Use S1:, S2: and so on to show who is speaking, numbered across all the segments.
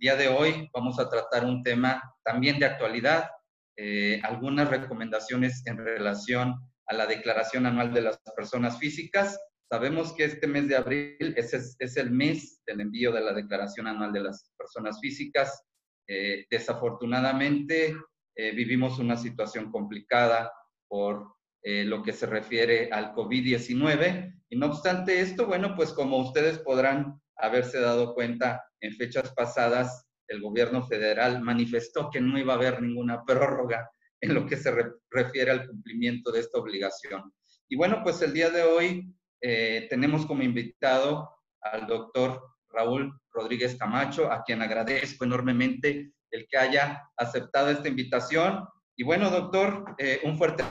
S1: día de hoy vamos a tratar un tema también de actualidad, eh, algunas recomendaciones en relación a la declaración anual de las personas físicas. Sabemos que este mes de abril es, es, el mes del envío de la declaración anual de las personas físicas. Eh, desafortunadamente, eh, vivimos una situación complicada por lo que se refiere al COVID-19. Y no obstante esto, bueno, pues como ustedes podrán haberse dado cuenta en fechas pasadas, el gobierno federal manifestó que no iba a haber ninguna prórroga en lo que se refiere al cumplimiento de esta obligación. Y bueno, pues el día de hoy eh, tenemos como invitado al doctor Raúl Rodríguez Camacho, a quien agradezco enormemente el que haya aceptado esta invitación. Y bueno, doctor, eh, un fuerte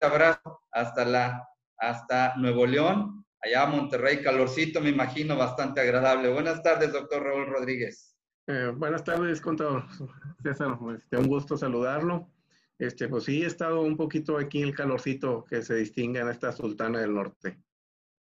S1: abrazo hasta, la, hasta Nuevo León allá Monterrey, calorcito, me imagino, bastante agradable. Buenas tardes, doctor Raúl Rodríguez.
S2: Eh, buenas tardes, contador César. Este, un gusto saludarlo. Este, pues sí, he estado un poquito aquí en el calorcito que se distingue en esta Sultana del Norte.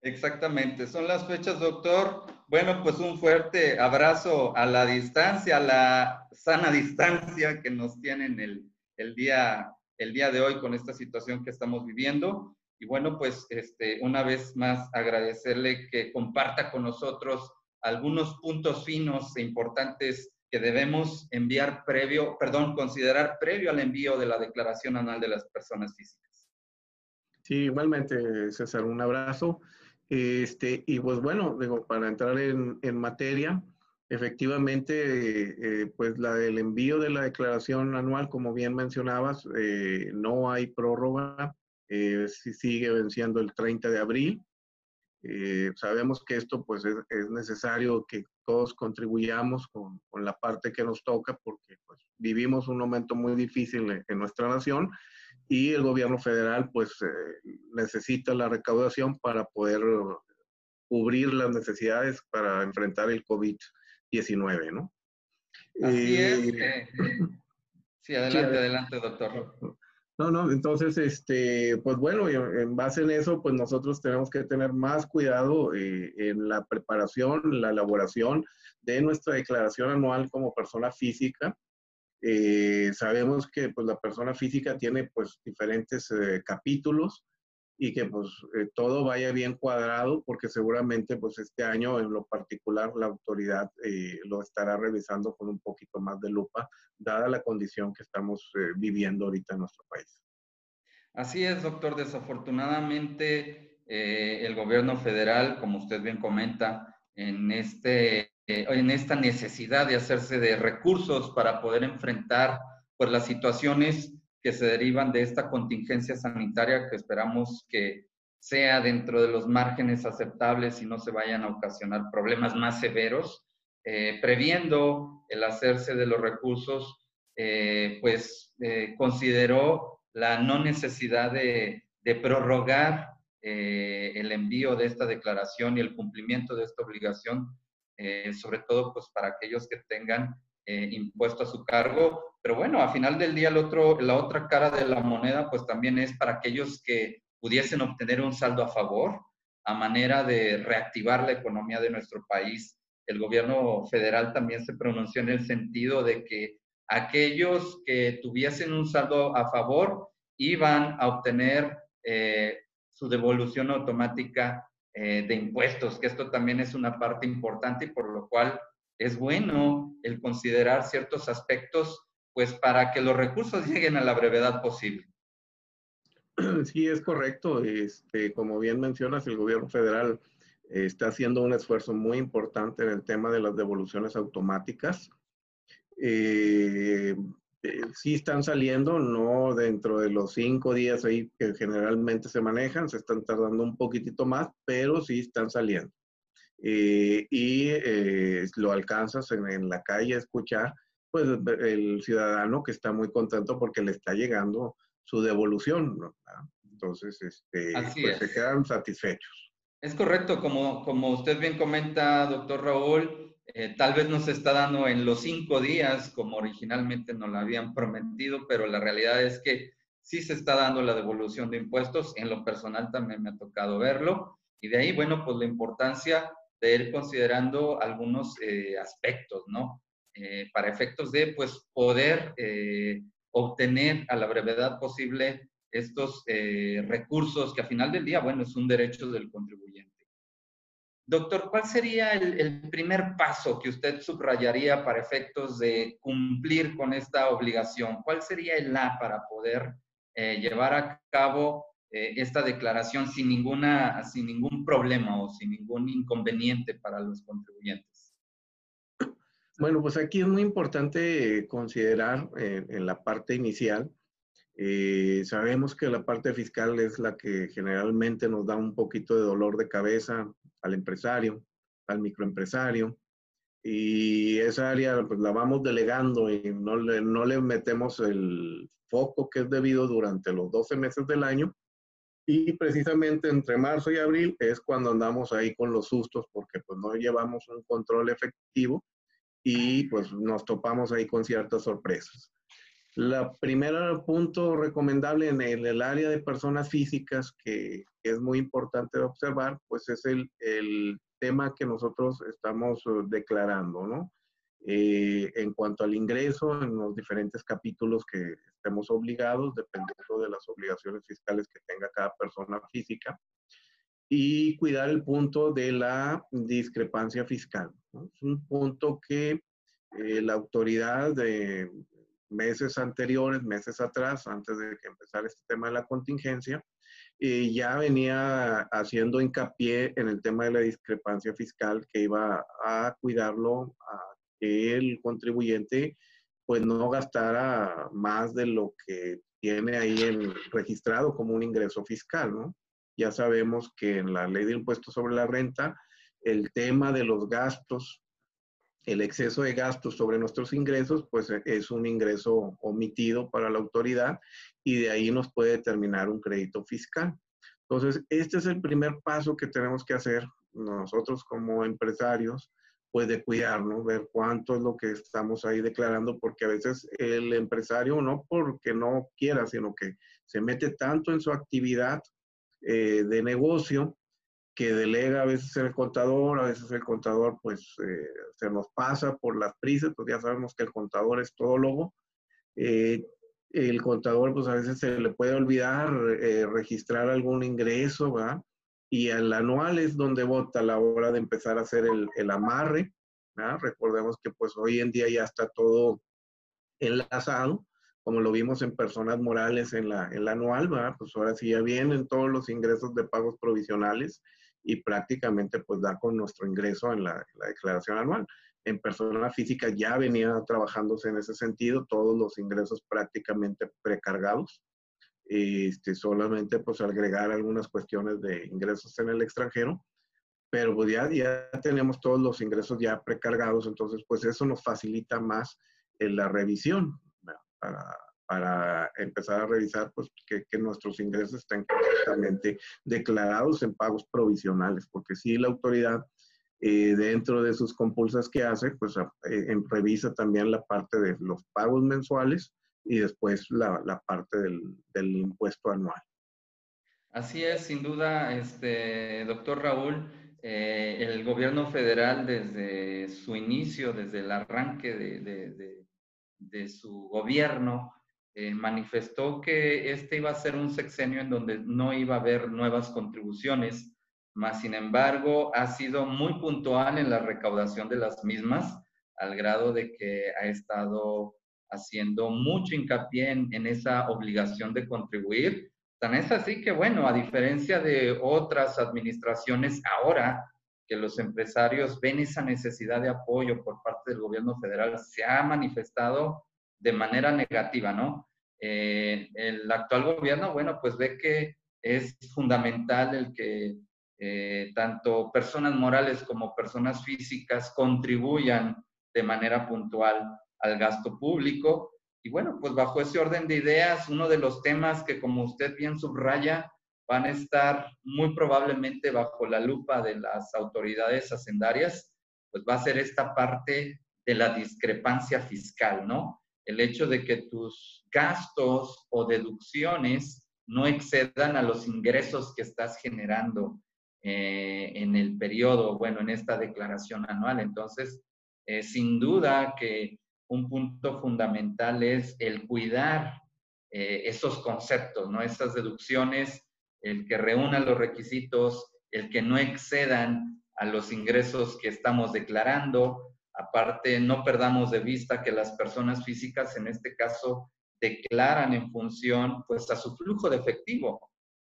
S1: Exactamente, son las fechas, doctor. Bueno, pues un fuerte abrazo a la distancia, a la sana distancia que nos tienen el, el, día, el día de hoy con esta situación que estamos viviendo. Y bueno, pues este, una vez más agradecerle que comparta con nosotros algunos puntos finos e importantes que debemos enviar previo, perdón, considerar previo al envío de la declaración anual de las personas físicas.
S2: Sí, igualmente, César, un abrazo. Este, y pues bueno, digo, para entrar en, en materia, efectivamente, eh, pues la del envío de la declaración anual, como bien mencionabas, eh, no hay prórroga eh, sigue venciendo el 30 de abril. Eh, sabemos que esto pues es, necesario que todos contribuyamos con, con, la parte que nos toca porque pues, vivimos un momento muy difícil en, nuestra nación y el gobierno federal pues eh, necesita la recaudación para poder cubrir las necesidades para enfrentar el COVID-19, ¿no?
S1: Así es. Eh, sí, adelante, adelante, doctor.
S2: No, no, entonces, este, pues bueno, en base en eso, pues nosotros tenemos que tener más cuidado eh, en la preparación, la elaboración de nuestra declaración anual como persona física. Eh, sabemos que pues la persona física tiene pues diferentes eh, capítulos y que pues eh, todo vaya bien cuadrado porque seguramente pues este año en lo particular la autoridad eh, lo estará revisando con un poquito más de lupa dada la condición que estamos eh, viviendo ahorita en nuestro país.
S1: Así es, doctor. Desafortunadamente el gobierno federal, como usted bien comenta, en, este, en esta necesidad de hacerse de recursos para poder enfrentar pues las situaciones que se derivan de esta contingencia sanitaria que esperamos que sea dentro de los márgenes aceptables y no se vayan a ocasionar problemas más severos, eh, previendo el hacerse de los recursos, eh, pues eh, consideró la no necesidad de, de prorrogar el envío de esta declaración y el cumplimiento de esta obligación, sobre todo pues para aquellos que tengan impuesto a su cargo pero bueno, a final del día, el otro, la otra cara de la moneda, pues también es para aquellos que pudiesen obtener un saldo a favor, a manera de reactivar la economía de nuestro país. El gobierno federal también se pronunció en el sentido de que aquellos que tuviesen un saldo a favor iban a obtener eh, su devolución automática eh, de impuestos, que esto también es una parte importante y por lo cual es bueno el considerar ciertos aspectos pues para que los recursos lleguen a la brevedad posible.
S2: Sí, es correcto. Este, como bien mencionas, el gobierno federal eh, está haciendo un esfuerzo muy importante en el tema de las devoluciones automáticas. Eh, eh, sí están saliendo, no dentro de los cinco días ahí que generalmente se manejan, se están tardando un poquitito más, pero sí están saliendo. y lo alcanzas en, en la calle a escuchar pues el ciudadano que está muy contento porque le está llegando su devolución, ¿no? Entonces, este, pues se quedan satisfechos.
S1: Es correcto, como, como usted bien comenta, doctor Raúl, eh, tal vez no se está dando en los cinco días como originalmente nos lo habían prometido, pero la realidad es que sí se está dando la devolución de impuestos. En lo personal también me ha tocado verlo. Y de ahí, bueno, pues la importancia de ir considerando algunos eh, aspectos, ¿no? Eh, para efectos de pues, poder eh, obtener a la brevedad posible estos eh, recursos que a final del día, bueno, es un derecho del contribuyente. Doctor, ¿cuál sería el, primer paso que usted subrayaría para efectos de cumplir con esta obligación? ¿Cuál sería el A para poder llevar a cabo esta declaración sin, ninguna, sin ningún problema o sin ningún inconveniente para los contribuyentes?
S2: Bueno, pues aquí es muy importante considerar eh, en la parte inicial, eh, sabemos que la parte fiscal es la que generalmente nos da un poquito de dolor de cabeza al empresario, al microempresario, y esa área pues la vamos delegando y no le, no le metemos el foco que es debido durante los 12 meses del año. Y precisamente entre marzo y abril es cuando andamos ahí con los sustos porque pues no llevamos un control efectivo y pues nos topamos ahí con ciertas sorpresas. La primera punto recomendable en el, área de personas físicas que, es muy importante observar, pues es el, el, tema que nosotros estamos uh, declarando, ¿no? Eh, en cuanto al ingreso, en los diferentes capítulos que estemos obligados, dependiendo de las obligaciones fiscales que tenga cada persona física y cuidar el punto de la discrepancia fiscal. Es un punto que eh, la autoridad de meses anteriores, meses atrás, antes de que empezara este tema de la contingencia, eh, ya venía haciendo hincapié en el tema de la discrepancia fiscal que iba a cuidarlo, a que el contribuyente pues no gastara más de lo que tiene ahí registrado como un ingreso fiscal, ¿no? Ya sabemos que en la ley de impuestos sobre la renta, el tema de los gastos, el exceso de gastos sobre nuestros ingresos, pues es un ingreso omitido para la autoridad y de ahí nos puede determinar un crédito fiscal. Entonces, este es el primer paso que tenemos que hacer nosotros como empresarios, pues de cuidarnos, ver cuánto es lo que estamos ahí declarando, porque a veces el empresario no porque no quiera, sino que se mete tanto en su actividad eh, de negocio que delega a veces el contador, a veces el contador pues eh, se nos pasa por las prisas, pues ya sabemos que el contador es todólogo. Eh, el contador pues a veces se le puede olvidar registrar algún ingreso, ¿verdad? Y el anual es donde vota la hora de empezar a hacer el, el amarre, ¿verdad? Recordemos que pues hoy en día ya está todo enlazado como lo vimos en personas morales en la, en la anual, ¿verdad? pues ahora sí ya vienen todos los ingresos de pagos provisionales y prácticamente pues da con nuestro ingreso en la, declaración anual. En personas físicas ya venía trabajándose en ese sentido, todos los ingresos prácticamente precargados. Este, solamente pues agregar algunas cuestiones de ingresos en el extranjero, pero pues ya, ya tenemos todos los ingresos ya precargados, entonces pues eso nos facilita más en la revisión para, para empezar a revisar pues, que, nuestros ingresos estén correctamente declarados en pagos provisionales, porque si la autoridad eh, dentro de sus compulsas que hace, pues eh, revisa también la parte de los pagos mensuales y después la, la parte del, del, impuesto anual.
S1: Así es, sin duda, este, doctor Raúl, eh, el gobierno federal desde su inicio, desde el arranque de, de de su gobierno, eh, manifestó que este iba a ser un sexenio en donde no iba a haber nuevas contribuciones, más sin embargo ha sido muy puntual en la recaudación de las mismas, al grado de que ha estado haciendo mucho hincapié en esa obligación de contribuir. Tan es así que, bueno, a diferencia de otras administraciones, ahora que los empresarios ven esa necesidad de apoyo por parte del gobierno federal, se ha manifestado de manera negativa, ¿no? Eh, el actual gobierno, bueno, pues ve que es fundamental el que eh, tanto personas morales como personas físicas contribuyan de manera puntual al gasto público. Y bueno, pues bajo ese orden de ideas, uno de los temas que como usted bien subraya, van a estar muy probablemente bajo la lupa de las autoridades hacendarias, pues va a ser esta parte de la discrepancia fiscal, ¿no? El hecho de que tus gastos o deducciones no excedan a los ingresos que estás generando eh, en el periodo, bueno, en esta declaración anual. Entonces, eh, sin duda que un punto fundamental es el cuidar eh, esos conceptos, ¿no? Esas deducciones, el que reúnan los requisitos, el que no excedan a los ingresos que estamos declarando. Aparte, no perdamos de vista que las personas físicas, en este caso, declaran en función, pues, a su flujo de efectivo.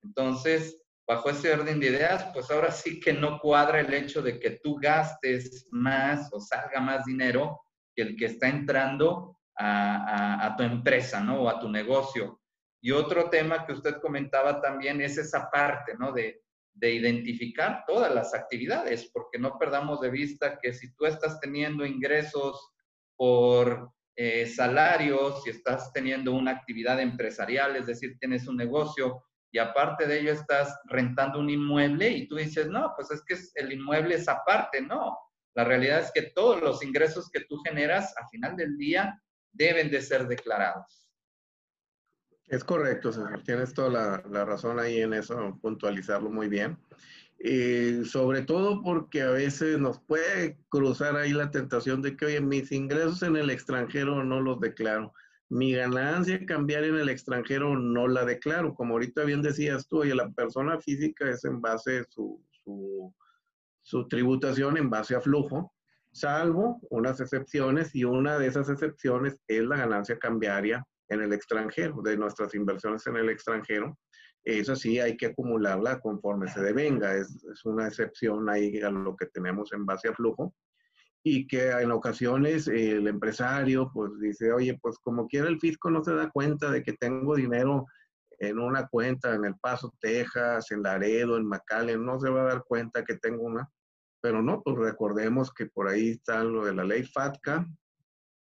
S1: Entonces, bajo ese orden de ideas, pues ahora sí que no cuadra el hecho de que tú gastes más o salga más dinero que el que está entrando a, tu empresa, ¿no? O a tu negocio. Y otro tema que usted comentaba también es esa parte, ¿no? De, de identificar todas las actividades, porque no perdamos de vista que si tú estás teniendo ingresos por eh, salarios, si estás teniendo una actividad empresarial, es decir, tienes un negocio y aparte de ello estás rentando un inmueble y tú dices, no, pues es que el inmueble es aparte, no. La realidad es que todos los ingresos que tú generas a final del día deben de ser declarados.
S2: Es correcto, César. Tienes toda la, razón ahí en eso, puntualizarlo muy bien. Y sobre todo porque a veces nos puede cruzar ahí la tentación de que, oye, mis ingresos en el extranjero no los declaro mi ganancia cambiar en el extranjero no la declaro. Como ahorita bien decías tú, oye, la persona física es en base su, su, su tributación en base a flujo, salvo unas excepciones y una de esas excepciones es la ganancia cambiaria en el extranjero, de nuestras inversiones en el extranjero. Eso sí hay que acumularla conforme se devenga, es, una excepción ahí a lo que tenemos en base a flujo y que en ocasiones el empresario pues dice, oye, pues como quiera el fisco no se da cuenta de que tengo dinero en una cuenta en El Paso, Texas, en Laredo, en McAllen, no se va a dar cuenta que tengo una, pero no, pues recordemos que por ahí está lo de la ley FATCA,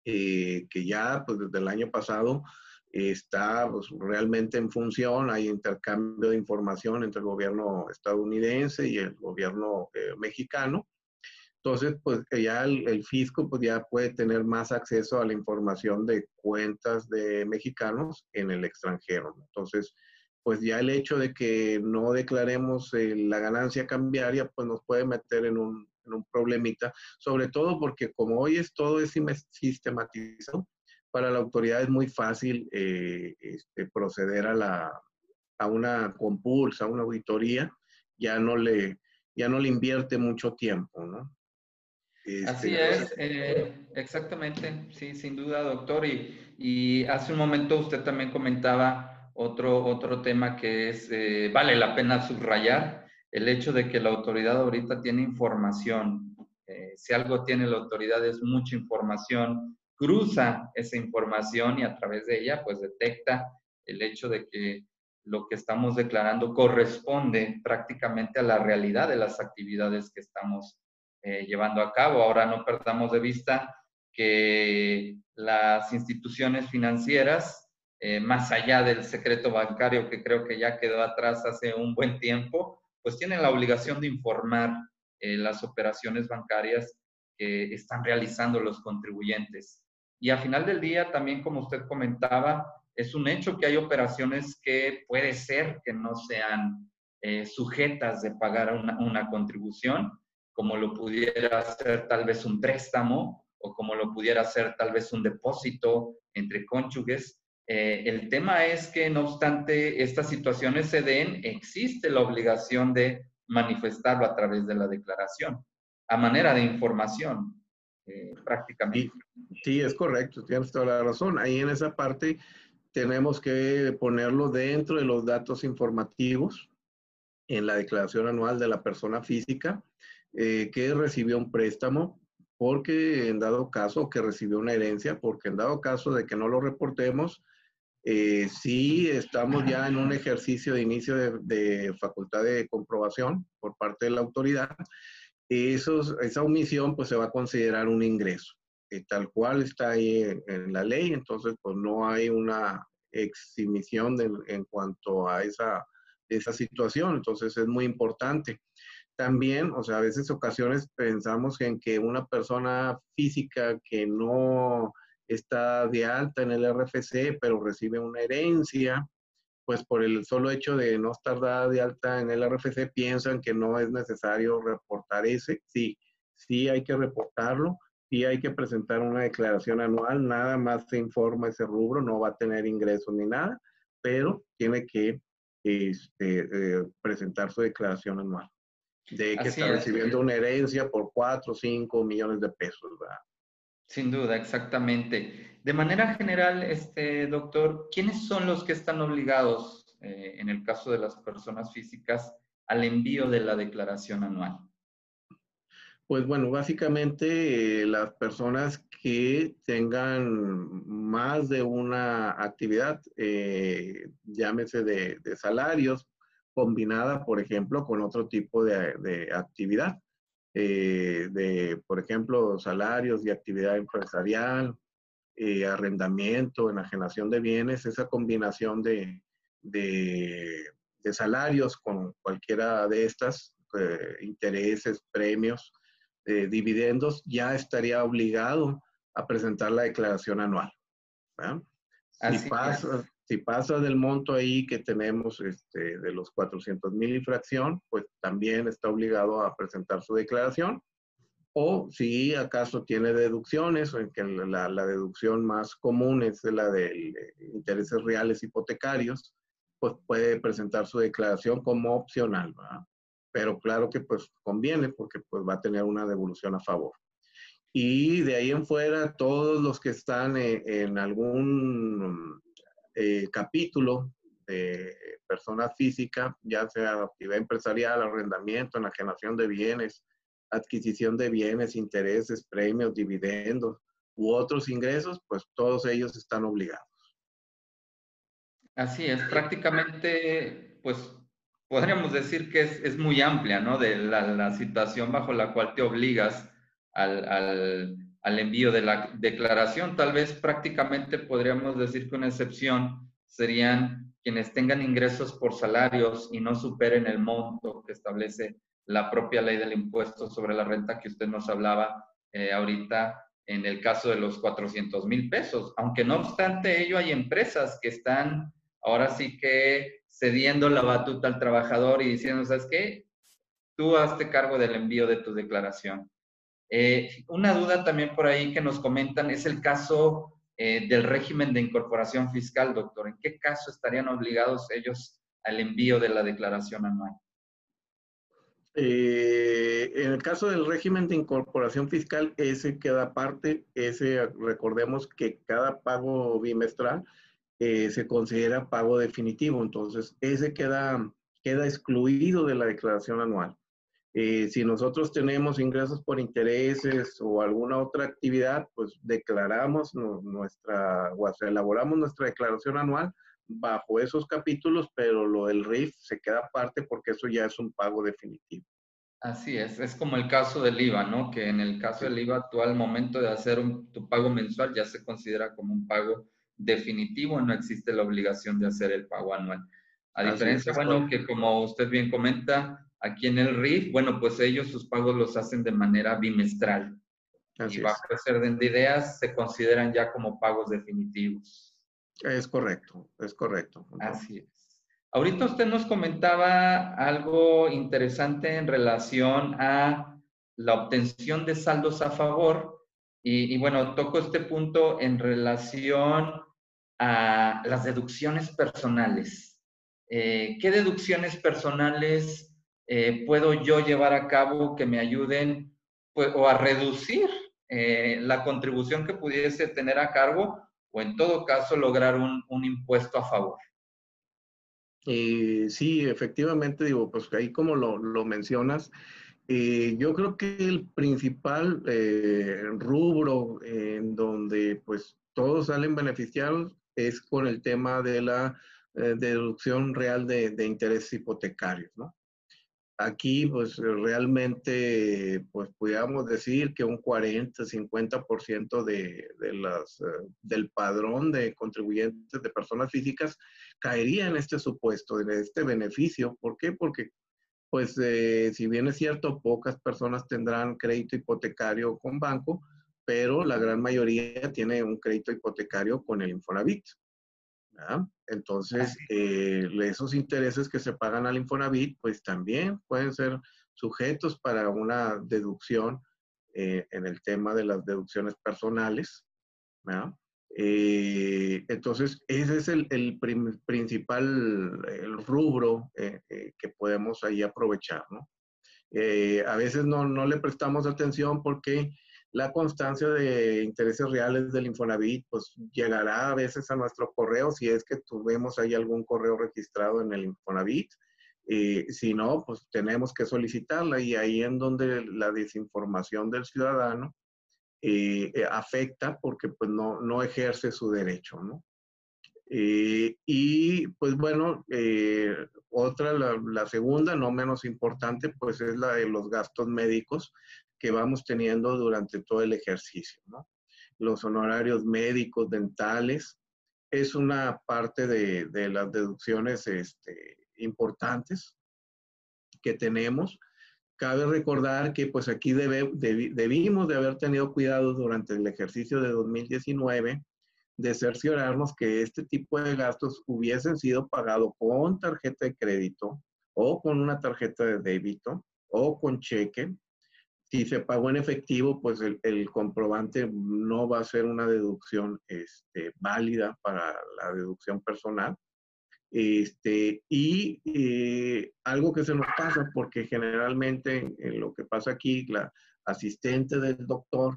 S2: eh, que ya pues desde el año pasado está pues, realmente en función, hay intercambio de información entre el gobierno estadounidense y el gobierno eh, mexicano, entonces, pues ya el, fisco pues, ya puede tener más acceso a la información de cuentas de mexicanos en el extranjero. Entonces, pues ya el hecho de que no declaremos eh, la ganancia cambiaria, pues nos puede meter en un, en un problemita, sobre todo porque como hoy es todo es sistematizado, para la autoridad es muy fácil eh, este, proceder a, la, a una compulsa, a una auditoría, ya no le, ya no le invierte mucho tiempo, ¿no?
S1: Así este, es, eh, exactamente, sí, sin duda, doctor. Y, y, hace un momento usted también comentaba otro, otro tema que es, eh, vale la pena subrayar, el hecho de que la autoridad ahorita tiene información. Eh, si algo tiene la autoridad es mucha información, cruza esa información y a través de ella pues detecta el hecho de que lo que estamos declarando corresponde prácticamente a la realidad de las actividades que estamos eh, llevando a cabo. Ahora no perdamos de vista que las instituciones financieras, eh, más allá del secreto bancario que creo que ya quedó atrás hace un buen tiempo, pues tienen la obligación de informar eh, las operaciones bancarias que están realizando los contribuyentes. Y a final del día, también como usted comentaba, es un hecho que hay operaciones que puede ser que no sean sujetas de pagar una contribución, como lo pudiera ser tal vez un préstamo o como lo pudiera ser tal vez un depósito entre cónyuges. Eh, el tema es que no obstante estas situaciones se den, existe la obligación de manifestarlo a través de la declaración, a manera de información, eh, prácticamente.
S2: Sí, es correcto, tienes toda la razón. Ahí en esa parte tenemos que ponerlo dentro de los datos informativos en la declaración anual de la persona física eh, que recibió un préstamo porque en dado caso que recibió una herencia, porque en dado caso de que no lo reportemos, eh, si estamos ya en un ejercicio de inicio de, facultad de comprobación por parte de la autoridad, esa omisión pues se va a considerar un ingreso. Eh, tal cual está ahí en, la ley, entonces pues no hay una exhibición en cuanto a esa, esa situación, entonces es muy importante también, o sea, a veces ocasiones pensamos en que una persona física que no está de alta en el RFC, pero recibe una herencia, pues por el solo hecho de no estar dada de alta en el RFC, piensan que no es necesario reportar ese. Sí, sí hay que reportarlo sí hay que presentar una declaración anual, nada más se informa ese rubro, no va a tener ingresos ni nada, pero tiene que este, eh, presentar su declaración anual de que está recibiendo una herencia por 4 o 5 millones de pesos, ¿verdad?
S1: Sin duda, exactamente. De manera general, este doctor, ¿quiénes son los que están obligados, eh, en el caso de las personas físicas, al envío de la declaración anual?
S2: Pues bueno, básicamente eh, las personas que tengan más de una actividad, eh, llámese de, salarios, combinada, por ejemplo, con otro tipo de, actividad, eh, de, por ejemplo, salarios y actividad empresarial, arrendamiento, enajenación de bienes, esa combinación de, de salarios con cualquiera de estas, intereses, premios, dividendos, ya estaría obligado a presentar la declaración anual. Si pasa, si pasa, del monto ahí que tenemos este, de los 400 mil infracción, pues también está obligado a presentar su declaración. O si acaso tiene deducciones, en que la, la, deducción más común es la de intereses reales hipotecarios, pues puede presentar su declaración como opcional. ¿verdad? pero claro que pues conviene porque pues va a tener una devolución a favor. Y de ahí en fuera, todos los que están eh, en, algún eh, capítulo de persona física, ya sea actividad empresarial, arrendamiento, enajenación de bienes, adquisición de bienes, intereses, premios, dividendos u otros ingresos, pues todos ellos están obligados.
S1: Así es, prácticamente, pues podríamos decir que es, muy amplia, ¿no? De la, situación bajo la cual te obligas al, envío de la declaración. Tal vez prácticamente podríamos decir que una excepción serían quienes tengan ingresos por salarios y no superen el monto que establece la propia ley del impuesto sobre la renta que usted nos hablaba eh, ahorita en el caso de los 400 mil pesos. Aunque no obstante ello, hay empresas que están ahora sí que cediendo la batuta al trabajador y diciendo, ¿sabes qué? Tú hazte cargo del envío de tu declaración. Eh, una duda también por ahí que nos comentan es el caso eh, del régimen de incorporación fiscal, doctor. ¿En qué caso estarían obligados ellos al envío de la declaración anual?
S2: Eh, en el caso del régimen de incorporación fiscal, ese queda aparte, ese recordemos que cada pago bimestral se considera pago definitivo. Entonces, ese queda, queda excluido de la declaración anual. Eh, si nosotros tenemos ingresos por intereses o alguna otra actividad, pues declaramos nuestra, o elaboramos nuestra declaración anual bajo esos capítulos, pero lo del RIF se queda aparte porque eso ya es un pago definitivo.
S1: Así es, es como el caso del IVA, ¿no? Que en el caso del IVA, tú al momento de hacer tu pago mensual ya se considera como un pago definitivo, no existe la obligación de hacer el pago anual. A diferencia, bueno, que como usted bien comenta, aquí en el RIF, bueno, pues ellos sus pagos los hacen de manera bimestral. y bajo ese orden de ideas se consideran ya como pagos definitivos.
S2: Es correcto, es correcto.
S1: Así es. Ahorita usted nos comentaba algo interesante en relación a la obtención de saldos a favor y, bueno, toco este punto en relación a las deducciones personales. Eh, ¿Qué deducciones personales eh, puedo yo llevar a cabo que me ayuden pues, o a reducir eh, la contribución que pudiese tener a cargo o en todo caso lograr un, un impuesto a favor?
S2: sí, efectivamente, digo, pues ahí como lo, lo mencionas, eh, yo creo que el principal eh, rubro en donde pues todos salen beneficiados es con el tema de la eh, deducción real de, de, intereses hipotecarios, ¿no? Aquí pues realmente pues pudiéramos decir que un 40, 50% de, de las, del padrón de contribuyentes de personas físicas caería en este supuesto, en este beneficio. ¿Por qué? Porque pues eh, si bien es cierto, pocas personas tendrán crédito hipotecario con banco, pero la gran mayoría tiene un crédito hipotecario con el Infonavit. Entonces, eh, esos intereses que se pagan al Infonavit, pues también pueden ser sujetos para una deducción eh, en el tema de las deducciones personales. Eh, entonces, ese es el, el principal el rubro que podemos ahí aprovechar. ¿no? a veces no, no le prestamos atención porque la constancia de intereses reales del Infonavit, pues llegará a veces a nuestro correo si es que tuvimos ahí algún correo registrado en el Infonavit. Eh, si no, pues tenemos que solicitarla y ahí en donde la desinformación del ciudadano eh, eh, afecta porque pues no, no ejerce su derecho, ¿no? y pues bueno, otra, la, la, segunda, no menos importante, pues es la de los gastos médicos que vamos teniendo durante todo el ejercicio. ¿no? Los honorarios médicos, dentales, es una parte de, de las deducciones este, importantes que tenemos. Cabe recordar que pues aquí debe, debimos de haber tenido cuidado durante el ejercicio de 2019 de cerciorarnos que este tipo de gastos hubiesen sido pagados con tarjeta de crédito o con una tarjeta de débito o con cheque si se pagó en efectivo, pues el, comprobante no va a ser una deducción este, válida para la deducción personal. Este, y eh, algo que se nos pasa, porque generalmente en lo que pasa aquí, la asistente del doctor,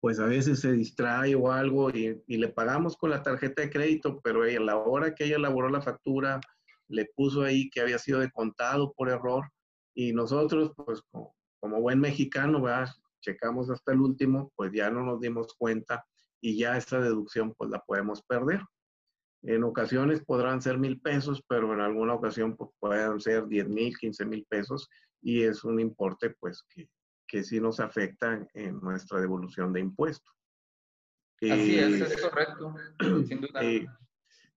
S2: pues a veces se distrae o algo y, y le pagamos con la tarjeta de crédito, pero a la hora que ella elaboró la factura, le puso ahí que había sido de contado por error y nosotros, pues como, como buen mexicano, ¿verdad? checamos hasta el último, pues ya no nos dimos cuenta y ya esa deducción pues la podemos perder. En ocasiones podrán ser mil pesos, pero en alguna ocasión pues, pueden ser diez mil, quince mil pesos y es un importe pues que, que sí nos afecta en nuestra devolución de impuestos.
S1: Así es, es correcto, sin duda. Eh,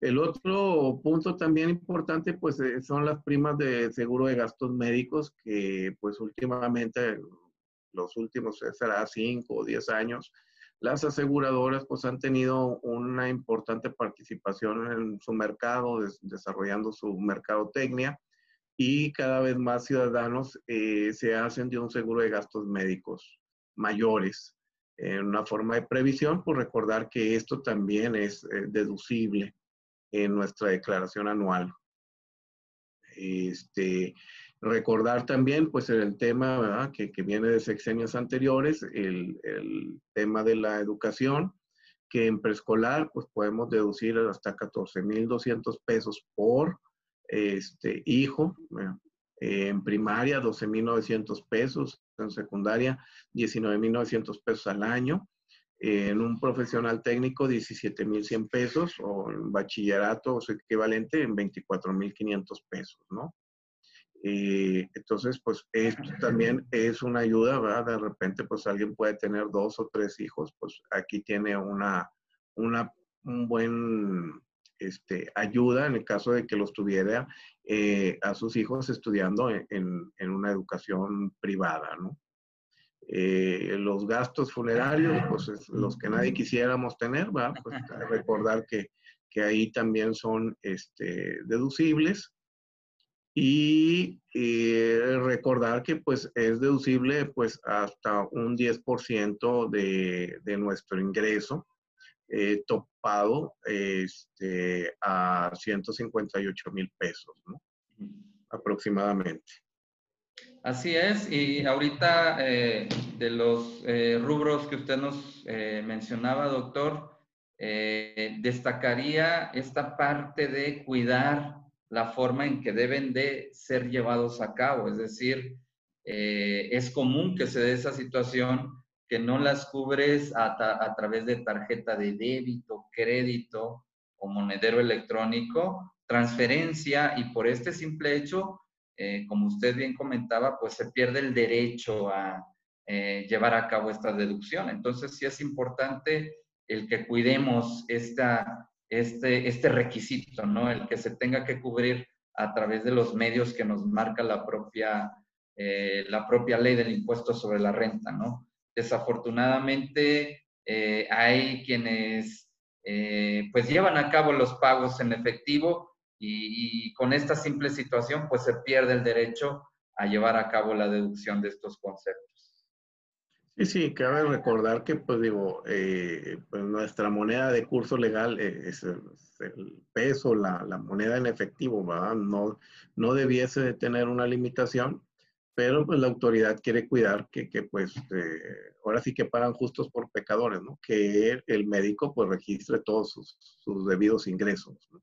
S2: el otro punto también importante, pues, eh, son las primas de seguro de gastos médicos, que pues últimamente, los últimos, eh, será cinco o diez años, las aseguradoras pues han tenido una importante participación en su mercado, desarrollando su mercadotecnia y cada vez más ciudadanos eh, se hacen de un seguro de gastos médicos mayores. En una forma de previsión, por recordar que esto también es deducible en nuestra declaración anual. Este, recordar también, pues, el tema que, que, viene de sexenios anteriores, el, el, tema de la educación, que en preescolar, pues, podemos deducir hasta 14,200 pesos por este, hijo. En primaria, 12,900 pesos. En secundaria, 19,900 pesos al año en un profesional técnico 17.100 pesos o en bachillerato o su equivalente en 24.500 pesos, ¿no? Eh, entonces, pues esto también es una ayuda, ¿verdad? De repente, pues alguien puede tener dos o tres hijos, pues aquí tiene una, una un buen este, ayuda en el caso de que los tuviera eh, a sus hijos estudiando en, en una educación privada, ¿no? Eh, los gastos funerarios, pues los que nadie quisiéramos tener, ¿va? Pues recordar que, que, ahí también son este, deducibles. Y eh, recordar que pues es deducible pues hasta un 10% de, de nuestro ingreso eh, topado este, a 158 mil pesos, ¿no? Aproximadamente.
S1: Así es, y ahorita eh, de los eh, rubros que usted nos eh, mencionaba, doctor, destacaría esta parte de cuidar la forma en que deben de ser llevados a cabo, es decir, es común que se dé esa situación que no las cubres a, a través de tarjeta de débito, crédito o monedero electrónico, transferencia, y por este simple hecho eh, como usted bien comentaba, pues se pierde el derecho a eh, llevar a cabo esta deducción. Entonces, sí es importante el que cuidemos esta, este, este requisito, ¿no? El que se tenga que cubrir a través de los medios que nos marca la propia, eh, la propia ley del impuesto sobre la renta, ¿no? Desafortunadamente, hay quienes pues llevan a cabo los pagos en efectivo y, con esta simple situación pues se pierde el derecho a llevar a cabo la deducción de estos conceptos.
S2: Sí, sí, cabe recordar que, pues digo, eh, pues nuestra moneda de curso legal es, el peso, la, la, moneda en efectivo, ¿verdad? No, no debiese de tener una limitación, pero pues la autoridad quiere cuidar que, que pues, eh, ahora sí que pagan justos por pecadores, ¿no? Que el, médico pues registre todos sus, sus debidos ingresos, ¿no?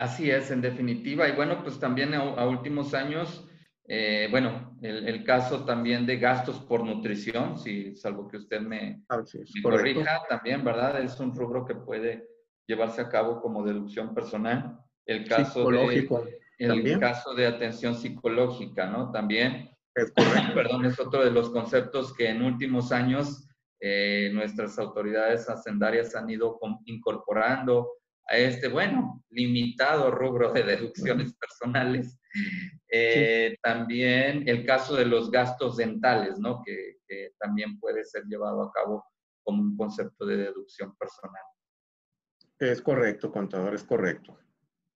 S1: Así es, en definitiva. Y bueno, pues también a últimos años eh, bueno, el, caso también de gastos por nutrición, si salvo que usted me, corrija también, ¿verdad? Es un rubro que puede llevarse a cabo como deducción personal. El caso de el caso de atención psicológica, ¿no? También. Es Perdón, es otro de los conceptos que en últimos años eh, nuestras autoridades hacendarias han ido incorporando a este, bueno, limitado rubro de deducciones personales eh, también el caso de los gastos dentales, ¿no? Que, también puede ser llevado a cabo como un concepto de deducción personal.
S2: Es correcto, contador, es correcto.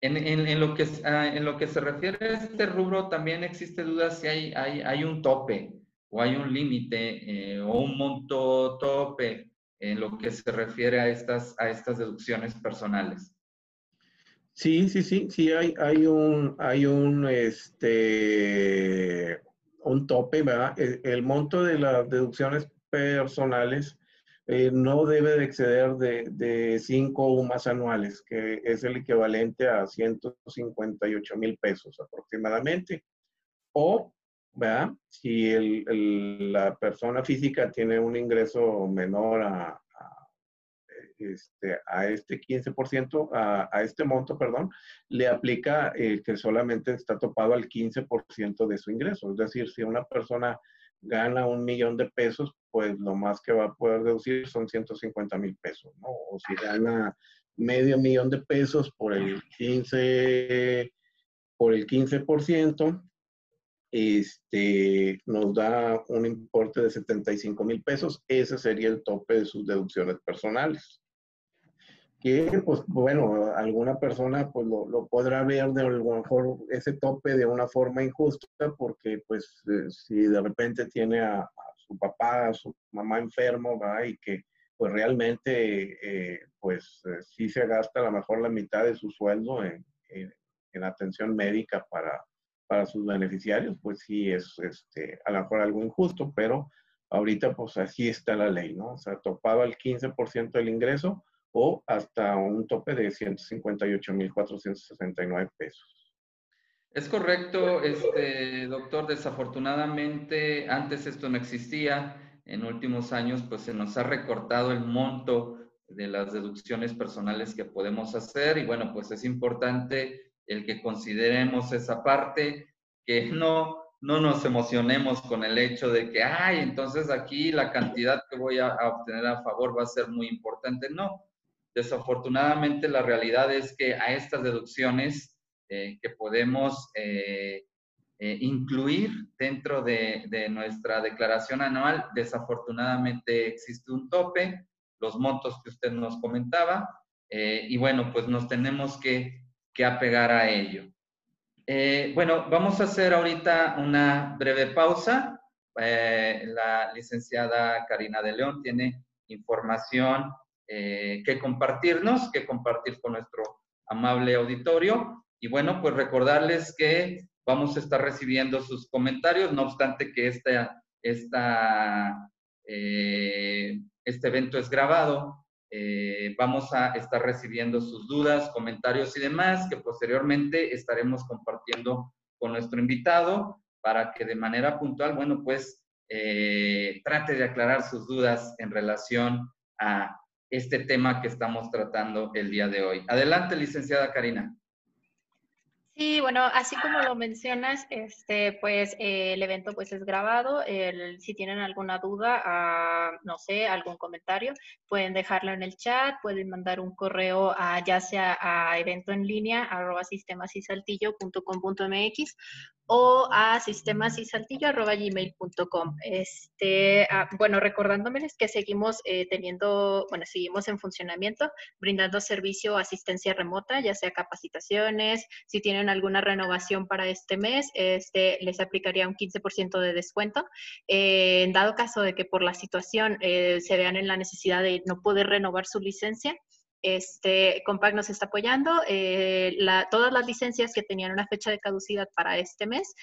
S1: En, lo, que, ah, en lo que se refiere a este rubro, también existe duda si hay, hay, hay un tope o hay un límite eh, o un monto tope en lo que se refiere a estas, a estas deducciones personales.
S2: Sí, sí, sí, sí, hay, hay un, hay un, este, un tope, ¿verdad? El, monto de las deducciones personales eh, no debe de exceder de, de cinco UMAS anuales, que es el equivalente a 158 mil pesos aproximadamente. O, ¿verdad? Si el, la persona física tiene un ingreso menor a, este, a este 15%, a, a, este monto, perdón, le aplica eh, que solamente está topado al 15% de su ingreso. Es decir, si una persona gana un millón de pesos, pues lo más que va a poder deducir son 150 mil pesos, ¿no? O si gana medio millón de pesos por el 15, por el 15%, este, nos da un importe de 75 mil pesos. Ese sería el tope de sus deducciones personales que pues bueno, alguna persona pues lo, podrá ver de a lo mejor ese tope de una forma injusta porque pues eh, si de repente tiene a, su papá, a su mamá enfermo, ¿va? y que pues realmente eh, pues eh, sí se gasta a lo mejor la mitad de su sueldo en, en, atención médica para, para sus beneficiarios, pues sí es este, a lo mejor algo injusto, pero ahorita pues así está la ley, ¿no? O sea, topado al 15% del ingreso, o hasta un tope de 158.469 pesos.
S1: Es correcto, este, doctor. Desafortunadamente, antes esto no existía. En últimos años, pues se nos ha recortado el monto de las deducciones personales que podemos hacer y bueno, pues es importante el que consideremos esa parte, que no, no nos emocionemos con el hecho de que, ay, entonces aquí la cantidad que voy a, obtener a favor va a ser muy importante. No, Desafortunadamente, la realidad es que a estas deducciones eh, que podemos eh, eh, incluir dentro de, nuestra declaración anual, desafortunadamente existe un tope, los montos que usted nos comentaba, y bueno, pues nos tenemos que, que apegar a ello. bueno, vamos a hacer ahorita una breve pausa. la licenciada Karina de León tiene información eh, que compartirnos, que compartir con nuestro amable auditorio. Y bueno, pues recordarles que vamos a estar recibiendo sus comentarios, no obstante que esta, esta, eh, este evento es grabado. Eh, vamos a estar recibiendo sus dudas, comentarios y demás que posteriormente estaremos compartiendo con nuestro invitado para que de manera puntual, bueno, pues trate de aclarar sus dudas en relación a este tema que estamos tratando el día de hoy. Adelante, licenciada Karina.
S3: Sí, bueno, así como lo mencionas, este, pues el evento pues es grabado. si tienen alguna duda, ah, no sé, algún comentario, pueden dejarlo en el chat, pueden mandar un correo a ya sea a evento en línea arroba sistemasisaltillo.com.mx o a sistemasisaltillo.gmail.com. Este, ah, bueno, recordándomeles que seguimos eh, teniendo, bueno, seguimos en funcionamiento, brindando servicio asistencia remota, ya sea capacitaciones, si tienen tienen alguna renovación para este mes, este, les aplicaría un 15% de descuento. Eh, en dado caso de que por la situación eh, se vean en la necesidad de no poder renovar su licencia, este, Compact nos está apoyando. Eh, todas las licencias que tenían una fecha de caducidad para este mes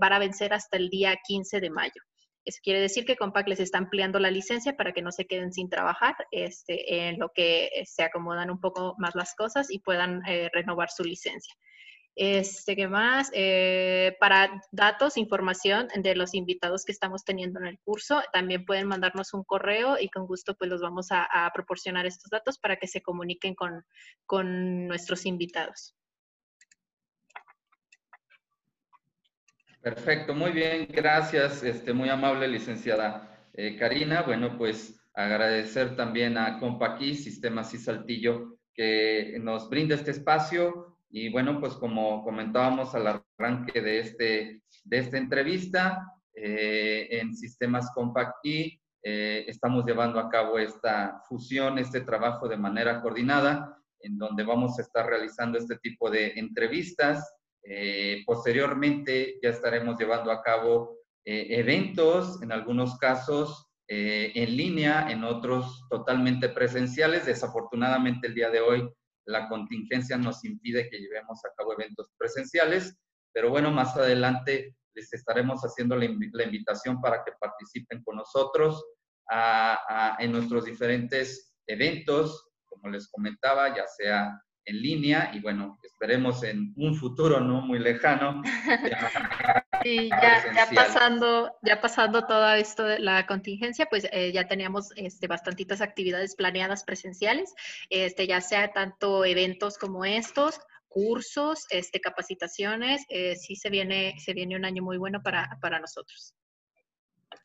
S3: van a vencer hasta el día 15 de mayo. Eso quiere decir que Compact les está ampliando la licencia para que no se queden sin trabajar, este, en lo que se acomodan un poco más las cosas y puedan eh, renovar su licencia. Este, ¿qué más? Eh, para datos, información de los invitados que estamos teniendo en el curso, también pueden mandarnos un correo y con gusto pues los vamos a, proporcionar estos datos para que se comuniquen con, con nuestros invitados.
S1: Perfecto, muy bien, gracias, este, muy amable licenciada eh, Karina. Bueno, pues agradecer también a Compaqui, Sistemas y Saltillo, que nos brinda este espacio. Y bueno, pues como comentábamos al arranque de, este, de esta entrevista, eh, en Sistemas Compaqui eh, estamos llevando a cabo esta fusión, este trabajo de manera coordinada, en donde vamos a estar realizando este tipo de entrevistas eh, posteriormente ya estaremos llevando a cabo eh, eventos, en algunos casos en línea, en otros totalmente presenciales. Desafortunadamente el día de hoy la contingencia nos impide que llevemos a cabo eventos presenciales, pero bueno, más adelante les estaremos haciendo la, invitación para que participen con nosotros en nuestros diferentes eventos, como les comentaba, ya sea en línea y bueno, esperemos en un futuro no muy lejano.
S3: sí, ya, pasando, ya pasando todo esto de la contingencia, pues eh, ya teníamos este, bastantitas actividades planeadas presenciales, este, ya sea tanto eventos como estos, cursos, este, capacitaciones, eh, sí se viene, se viene un año muy bueno para, para nosotros.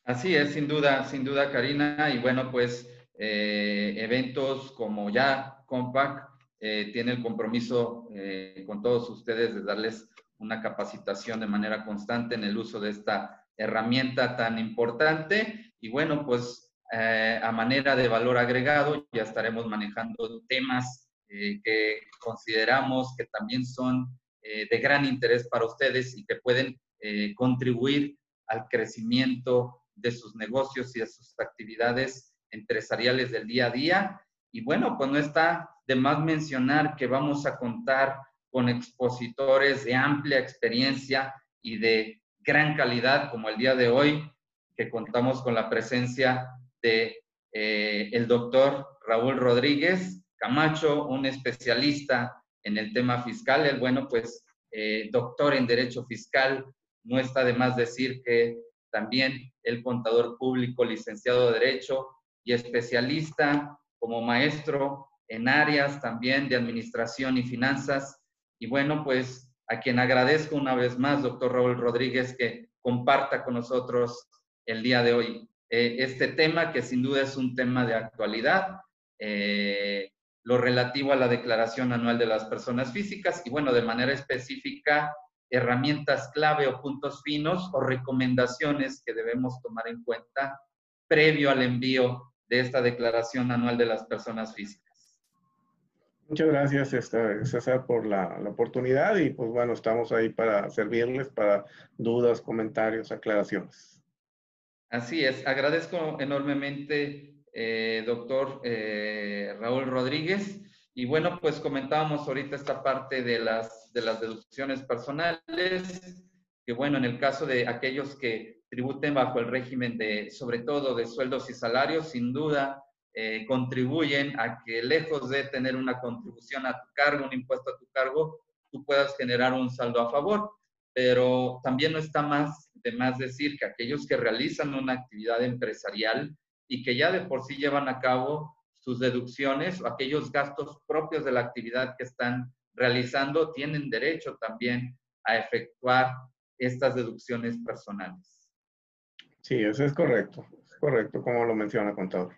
S1: Así es, sin duda, sin duda, Karina. Y bueno, pues eh, eventos como ya Compact eh, tiene el compromiso eh, con todos ustedes de darles una capacitación de manera constante en el uso de esta herramienta tan importante. Y bueno, pues eh, a manera de valor agregado ya estaremos manejando temas que consideramos que también son de gran interés para ustedes y que pueden contribuir al crecimiento de sus negocios y de sus actividades empresariales del día a día. Y bueno, pues no está más mencionar que vamos a contar con expositores de amplia experiencia y de gran calidad, como el día de hoy, que contamos con la presencia de eh, el doctor Raúl Rodríguez Camacho, un especialista en el tema fiscal. El bueno, pues, eh, doctor en Derecho Fiscal, no está de más decir que también el contador público, licenciado de Derecho y especialista como maestro en áreas también de administración y finanzas. Y bueno, pues a quien agradezco una vez más, doctor Raúl Rodríguez, que comparta con nosotros el día de hoy eh, este tema, que sin duda es un tema de actualidad, eh, lo relativo a la declaración anual de las personas físicas y bueno, de manera específica, herramientas clave o puntos finos o recomendaciones que debemos tomar en cuenta previo al envío de esta declaración anual de las personas físicas.
S2: Muchas gracias, este, César, por la, oportunidad y pues bueno, estamos ahí para servirles para dudas, comentarios, aclaraciones.
S1: Así es, agradezco enormemente, eh, doctor eh, Raúl Rodríguez. Y bueno, pues comentábamos ahorita esta parte de las, de las deducciones personales, que bueno, en el caso de aquellos que tributen bajo el régimen de, sobre todo, de sueldos y salarios, sin duda, eh, contribuyen a que lejos de tener una contribución a tu cargo, un impuesto a tu cargo, tú puedas generar un saldo a favor. Pero también no está más de más decir que aquellos que realizan una actividad empresarial y que ya de por sí llevan a cabo sus deducciones o aquellos gastos propios de la actividad que están realizando, tienen derecho también a efectuar estas deducciones personales.
S2: Sí, eso es correcto, es correcto como lo menciona contador.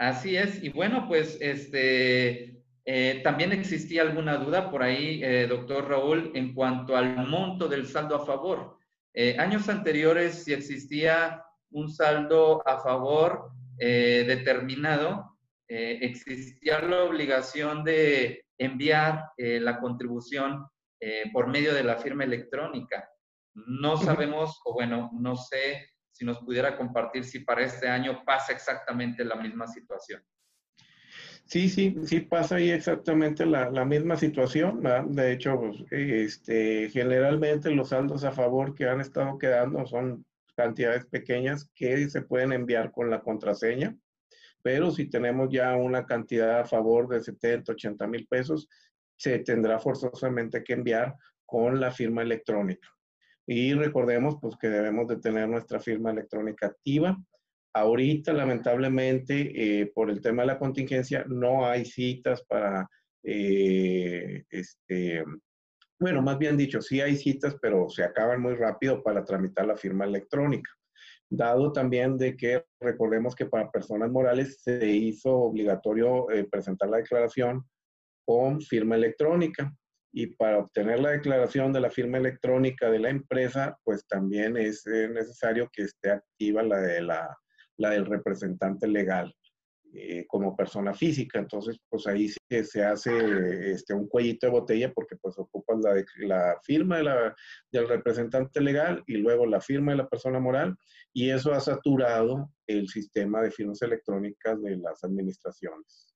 S1: Así es, y bueno, pues este, eh, también existía alguna duda por ahí, eh, doctor Raúl, en cuanto al monto del saldo a favor. Eh, años anteriores, si existía un saldo a favor determinado, existía la obligación de enviar la contribución por medio de la firma electrónica. No sabemos, o bueno, no sé si nos pudiera compartir si para este año pasa exactamente la misma situación.
S2: Sí, sí, sí pasa ahí exactamente la, misma situación. De hecho, pues, este, generalmente los saldos a favor que han estado quedando son cantidades pequeñas que se pueden enviar con la contraseña, pero si tenemos ya una cantidad a favor de 70, 80 mil pesos, se tendrá forzosamente que enviar con la firma electrónica. Y recordemos pues que debemos de tener nuestra firma electrónica activa Ahorita, lamentablemente, eh, por el tema de la contingencia, no hay citas para, eh, este, bueno, más bien dicho, sí hay citas, pero se acaban muy rápido para tramitar la firma electrónica. Dado también de que recordemos que para personas morales se hizo obligatorio eh, presentar la declaración con firma electrónica y para obtener la declaración de la firma electrónica de la empresa, pues también es necesario que esté activa la de la del representante legal eh, como persona física. Entonces, pues ahí se, se hace este, un cuellito de botella porque pues la, la firma de la, del representante legal y luego la firma de la persona moral y eso ha saturado el sistema de firmas electrónicas de las administraciones.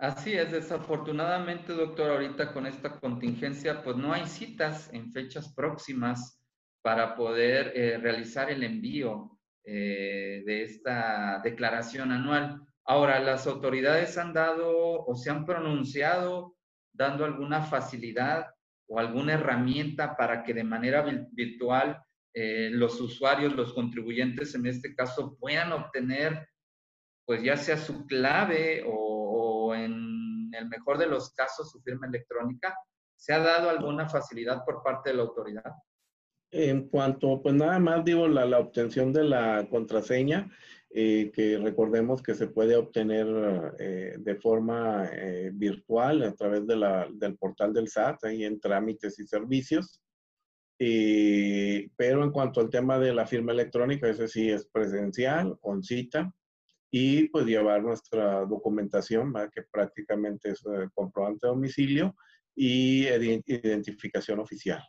S1: Así es, desafortunadamente, doctor, ahorita con esta contingencia, pues no hay citas en fechas próximas para poder eh, realizar el envío eh, de esta declaración anual. Ahora, las autoridades han dado o se han pronunciado dando alguna facilidad o alguna herramienta para que de manera virtual eh, los usuarios, los contribuyentes en este caso, puedan obtener, pues ya sea su clave o, en el mejor de los casos su firma electrónica. ¿Se ha dado alguna facilidad por parte de la autoridad?
S2: En cuanto, pues nada más digo, la, la obtención de la contraseña, eh, que recordemos que se puede obtener eh, de forma eh, virtual a través de la, del portal del SAT, ahí en trámites y servicios. pero en cuanto al tema de la firma electrónica, ese sí es presencial, con cita, y pues llevar nuestra documentación, que prácticamente es comprobante de domicilio y identificación oficial.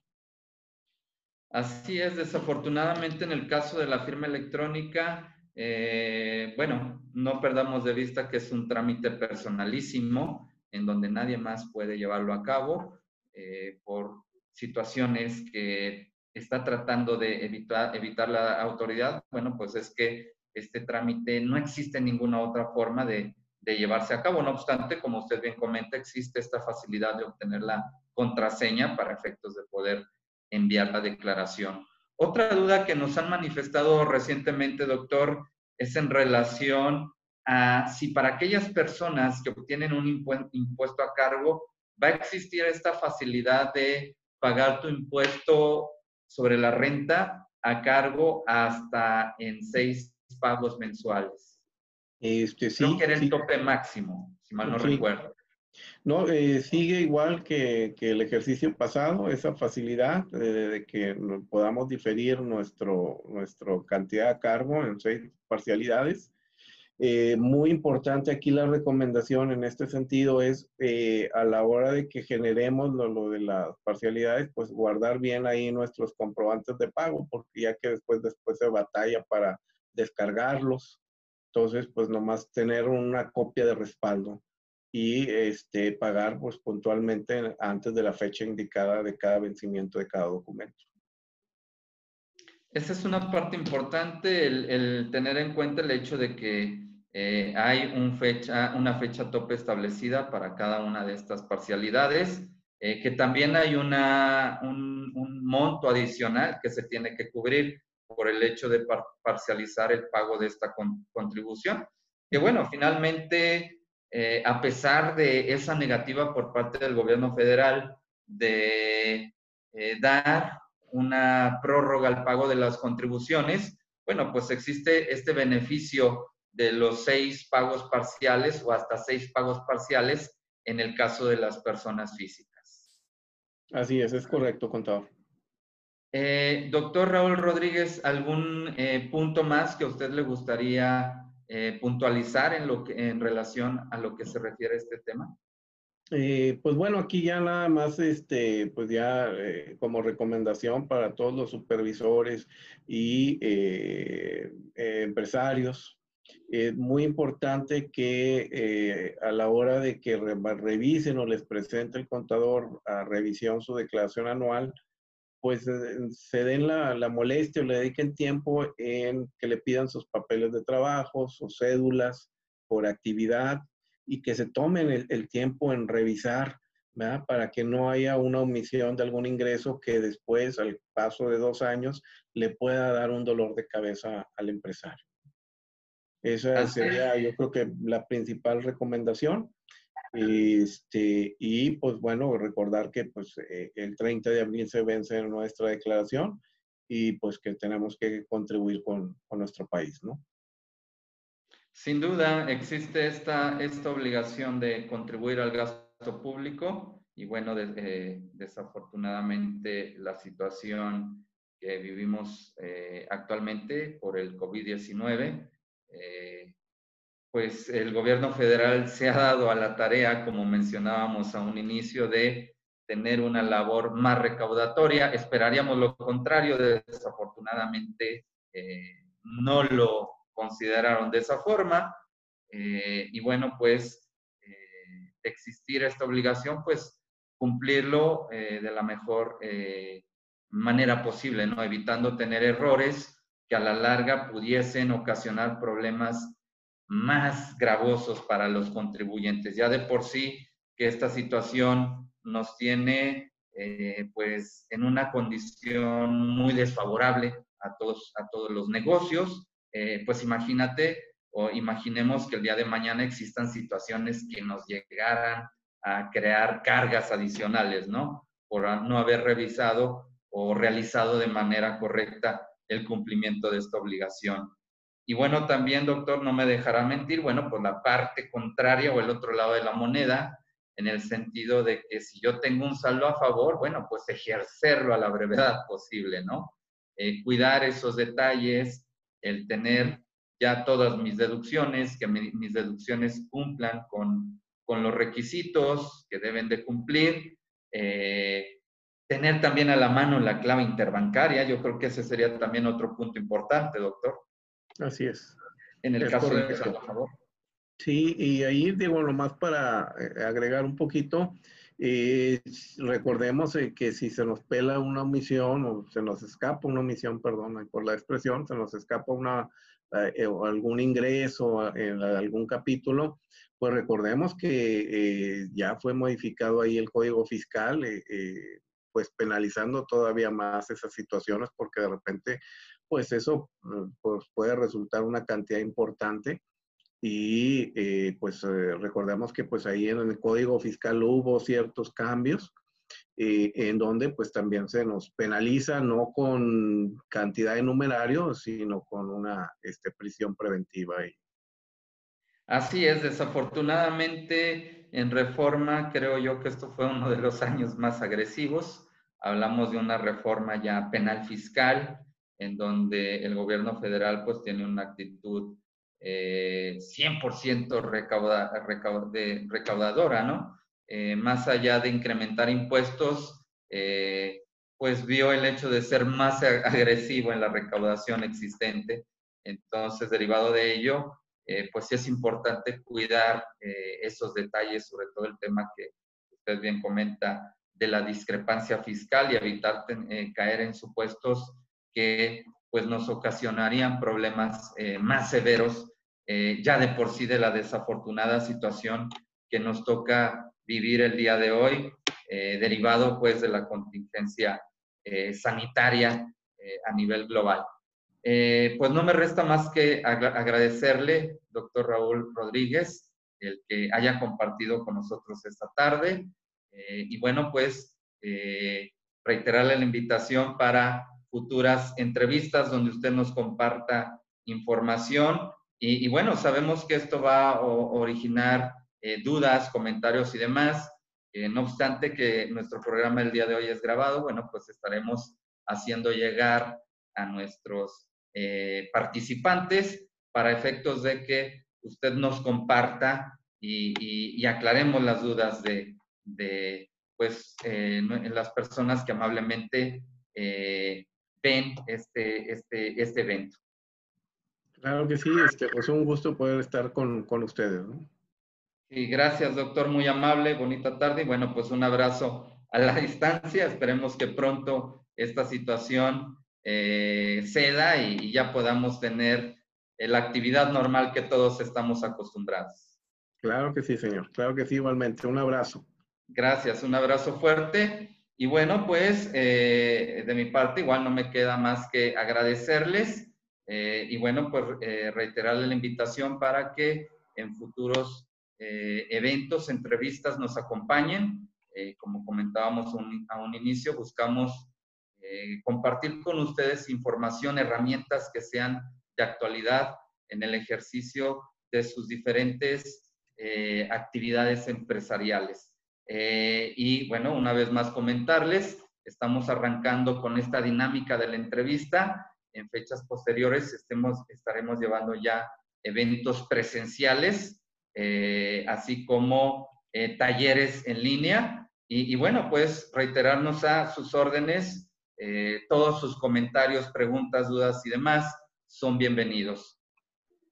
S1: Así es, desafortunadamente en el caso de la firma electrónica, eh, bueno, no perdamos de vista que es un trámite personalísimo en donde nadie más puede llevarlo a cabo eh, por situaciones que está tratando de evitar, evitar la autoridad. Bueno, pues es que este trámite no existe ninguna otra forma de, llevarse a cabo. No obstante, como usted bien comenta, existe esta facilidad de obtener la contraseña para efectos de poder enviar la declaración. Otra duda que nos han manifestado recientemente, doctor, es en relación a si para aquellas personas que obtienen un impuesto a cargo va a existir esta facilidad de pagar tu impuesto sobre la renta a cargo hasta en seis pagos mensuales. Este, sí, Creo que era el tope máximo, si mal no recuerdo.
S2: No, eh, sigue igual que, el ejercicio pasado, esa facilidad de, que podamos diferir nuestro, nuestro cantidad de cargo en seis parcialidades. Eh, muy importante aquí la recomendación en este sentido es eh, a la hora de que generemos lo, lo, de las parcialidades, pues guardar bien ahí nuestros comprobantes de pago, porque ya que después, después se batalla para descargarlos. Entonces, pues nomás tener una copia de respaldo y este, pagar pues, puntualmente antes de la fecha indicada de cada vencimiento de cada documento.
S1: Esa es una parte importante, el, tener en cuenta el hecho de que eh, hay un fecha, una fecha tope establecida para cada una de estas parcialidades, eh, que también hay una, un, un, monto adicional que se tiene que cubrir por el hecho de parcializar el pago de esta contribución. Que bueno, finalmente eh, a pesar de esa negativa por parte del gobierno federal de eh, dar una prórroga al pago de las contribuciones, bueno, pues existe este beneficio de los seis pagos parciales o hasta seis pagos parciales en el caso de las personas físicas.
S2: Así es, es correcto, contador.
S1: Eh, doctor Raúl Rodríguez, ¿algún punto más que a usted le gustaría eh, puntualizar en, relación a lo que se refiere a este tema?
S2: Eh, pues bueno, aquí ya nada más, este, pues ya eh, como recomendación para todos los supervisores y eh, empresarios, es muy importante que a la hora de que revisen o les presente el contador a revisión su declaración anual, pues se den la, la molestia o le dediquen tiempo en que le pidan sus papeles de trabajo, sus cédulas por actividad, y que se tomen el, tiempo en revisar, ¿verdad? Para que no haya una omisión de algún ingreso que después, al paso de dos años, le pueda dar un dolor de cabeza al empresario. Esa sería, yo creo que la principal recomendación. Este, y pues bueno, recordar que pues eh, el 30 de abril se vence nuestra declaración y pues que tenemos que contribuir con, con nuestro país, ¿no?
S1: Sin duda, existe esta, esta obligación de contribuir al gasto público y bueno, eh, desafortunadamente la situación que vivimos eh, actualmente por el COVID-19, eh, pues el gobierno federal se ha dado a la tarea, como mencionábamos a un inicio, de tener una labor más recaudatoria. Esperaríamos lo contrario, desafortunadamente no lo consideraron de esa forma. Eh, y bueno, pues eh, existir esta obligación, pues cumplirlo eh, de la mejor manera posible, ¿no? Evitando tener errores que a la larga pudiesen ocasionar problemas más gravosos para los contribuyentes. Ya de por sí que esta situación nos tiene pues en una condición muy desfavorable a todos, a todos los negocios, eh, pues imagínate o imaginemos que el día de mañana existan situaciones que nos llegaran a crear cargas adicionales, ¿no? Por no haber revisado o realizado de manera correcta el cumplimiento de esta obligación. Y bueno, también, doctor, no me dejará mentir, bueno, pues la parte contraria o el otro lado de la moneda, en el sentido de que si yo tengo un saldo a favor, bueno, pues ejercerlo a la brevedad posible, ¿no? Eh, cuidar esos detalles, el tener ya todas mis deducciones, que mis deducciones cumplan con, con, los requisitos que deben de cumplir, eh, tener también a la mano la clave interbancaria, yo creo que ese sería también otro punto importante, doctor.
S2: Así es.
S1: En el caso de que.
S2: Sí, y ahí digo, más para eh, agregar un poquito, eh, recordemos eh, que si se nos pela una omisión o se nos escapa una omisión, perdón por la expresión, se nos escapa una, eh, algún ingreso en algún capítulo, pues recordemos que ya fue modificado ahí el código fiscal, pues penalizando todavía más esas situaciones porque de repente, pues eso pues puede resultar una cantidad importante y eh, pues eh, recordemos que pues ahí en el código fiscal hubo ciertos cambios eh, en donde pues también se nos penaliza no con cantidad de numerario, sino con una este, prisión preventiva. Ahí.
S1: Así es, desafortunadamente en reforma creo yo que esto fue uno de los años más agresivos. Hablamos de una reforma ya penal fiscal en donde el gobierno federal pues tiene una actitud 100% eh, recauda, recaudadora, ¿no? Eh, más allá de incrementar impuestos, eh, pues vio el hecho de ser más agresivo en la recaudación existente. Entonces, derivado de ello, pues sí es importante cuidar esos detalles, sobre todo el tema que usted bien comenta de la discrepancia fiscal y evitar caer en supuestos que pues nos ocasionarían problemas más severos eh, ya de por sí de la desafortunada situación que nos toca vivir el día de hoy, eh, derivado pues de la contingencia eh, sanitaria a nivel global. pues no me resta más que agradecerle, doctor Raúl Rodríguez, el que haya compartido con nosotros esta tarde. y bueno, pues reiterarle la invitación para futuras entrevistas donde usted nos comparta información y, bueno, sabemos que esto va a originar eh, dudas, comentarios y demás. Eh, no obstante que nuestro programa el día de hoy es grabado, bueno, pues estaremos haciendo llegar a nuestros eh, participantes para efectos de que usted nos comparta y, aclaremos las dudas de, pues, las personas que amablemente ven este, este, este evento.
S2: Claro que sí, este, pues un gusto poder estar con, con ustedes. ¿no?
S1: Sí, gracias, doctor, muy amable, bonita tarde y bueno, pues un abrazo a la distancia. Esperemos que pronto esta situación eh, ceda y, ya podamos tener eh, la actividad normal que todos estamos acostumbrados.
S2: Claro que sí, señor. Claro que sí, igualmente. Un abrazo.
S1: Gracias, un abrazo fuerte. Y bueno, pues eh, de mi parte igual no me queda más que agradecerles y bueno, pues reiterarle la invitación para que en futuros eventos, entrevistas nos acompañen. como comentábamos a un inicio, buscamos eh, compartir con ustedes información, herramientas que sean de actualidad en el ejercicio de sus diferentes eh, actividades empresariales. Eh, y bueno, una vez más comentarles, estamos arrancando con esta dinámica de la entrevista. En fechas posteriores estemos, estaremos llevando ya eventos presenciales, así como talleres en línea. Y, y, bueno, pues reiterarnos a sus órdenes eh, todos sus comentarios, preguntas, dudas y demás son bienvenidos.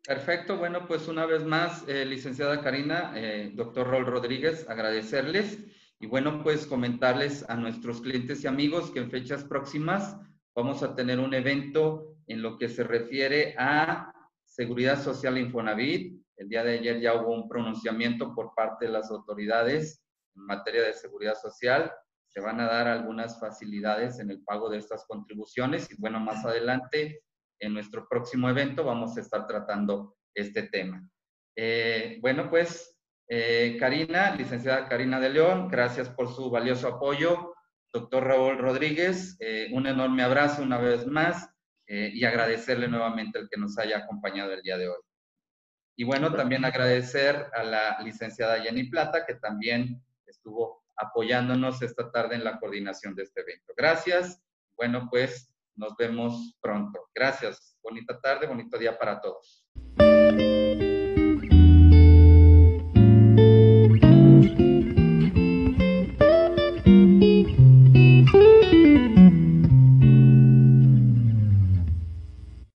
S1: Perfecto, bueno, pues una vez más, eh, licenciada Karina, eh, doctor Rol Rodríguez, agradecerles y bueno, pues comentarles a nuestros clientes y amigos que en fechas próximas vamos a tener un evento en lo que se refiere a seguridad social Infonavit. El día de ayer ya hubo un pronunciamiento por parte de las autoridades en materia de seguridad social se van a dar algunas facilidades en el pago de estas contribuciones y bueno, más adelante en nuestro próximo evento vamos a estar tratando este tema. Eh, bueno, pues eh, Karina, licenciada Karina de León, gracias por su valioso apoyo. Doctor Raúl Rodríguez, eh, un enorme abrazo una vez más y agradecerle nuevamente el que nos haya acompañado el día de hoy. Y bueno, también agradecer a la licenciada Jenny Plata, que también estuvo apoyándonos esta tarde en la coordinación de este evento. Gracias. Bueno, pues nos vemos pronto. Gracias. Bonita tarde, bonito día para todos.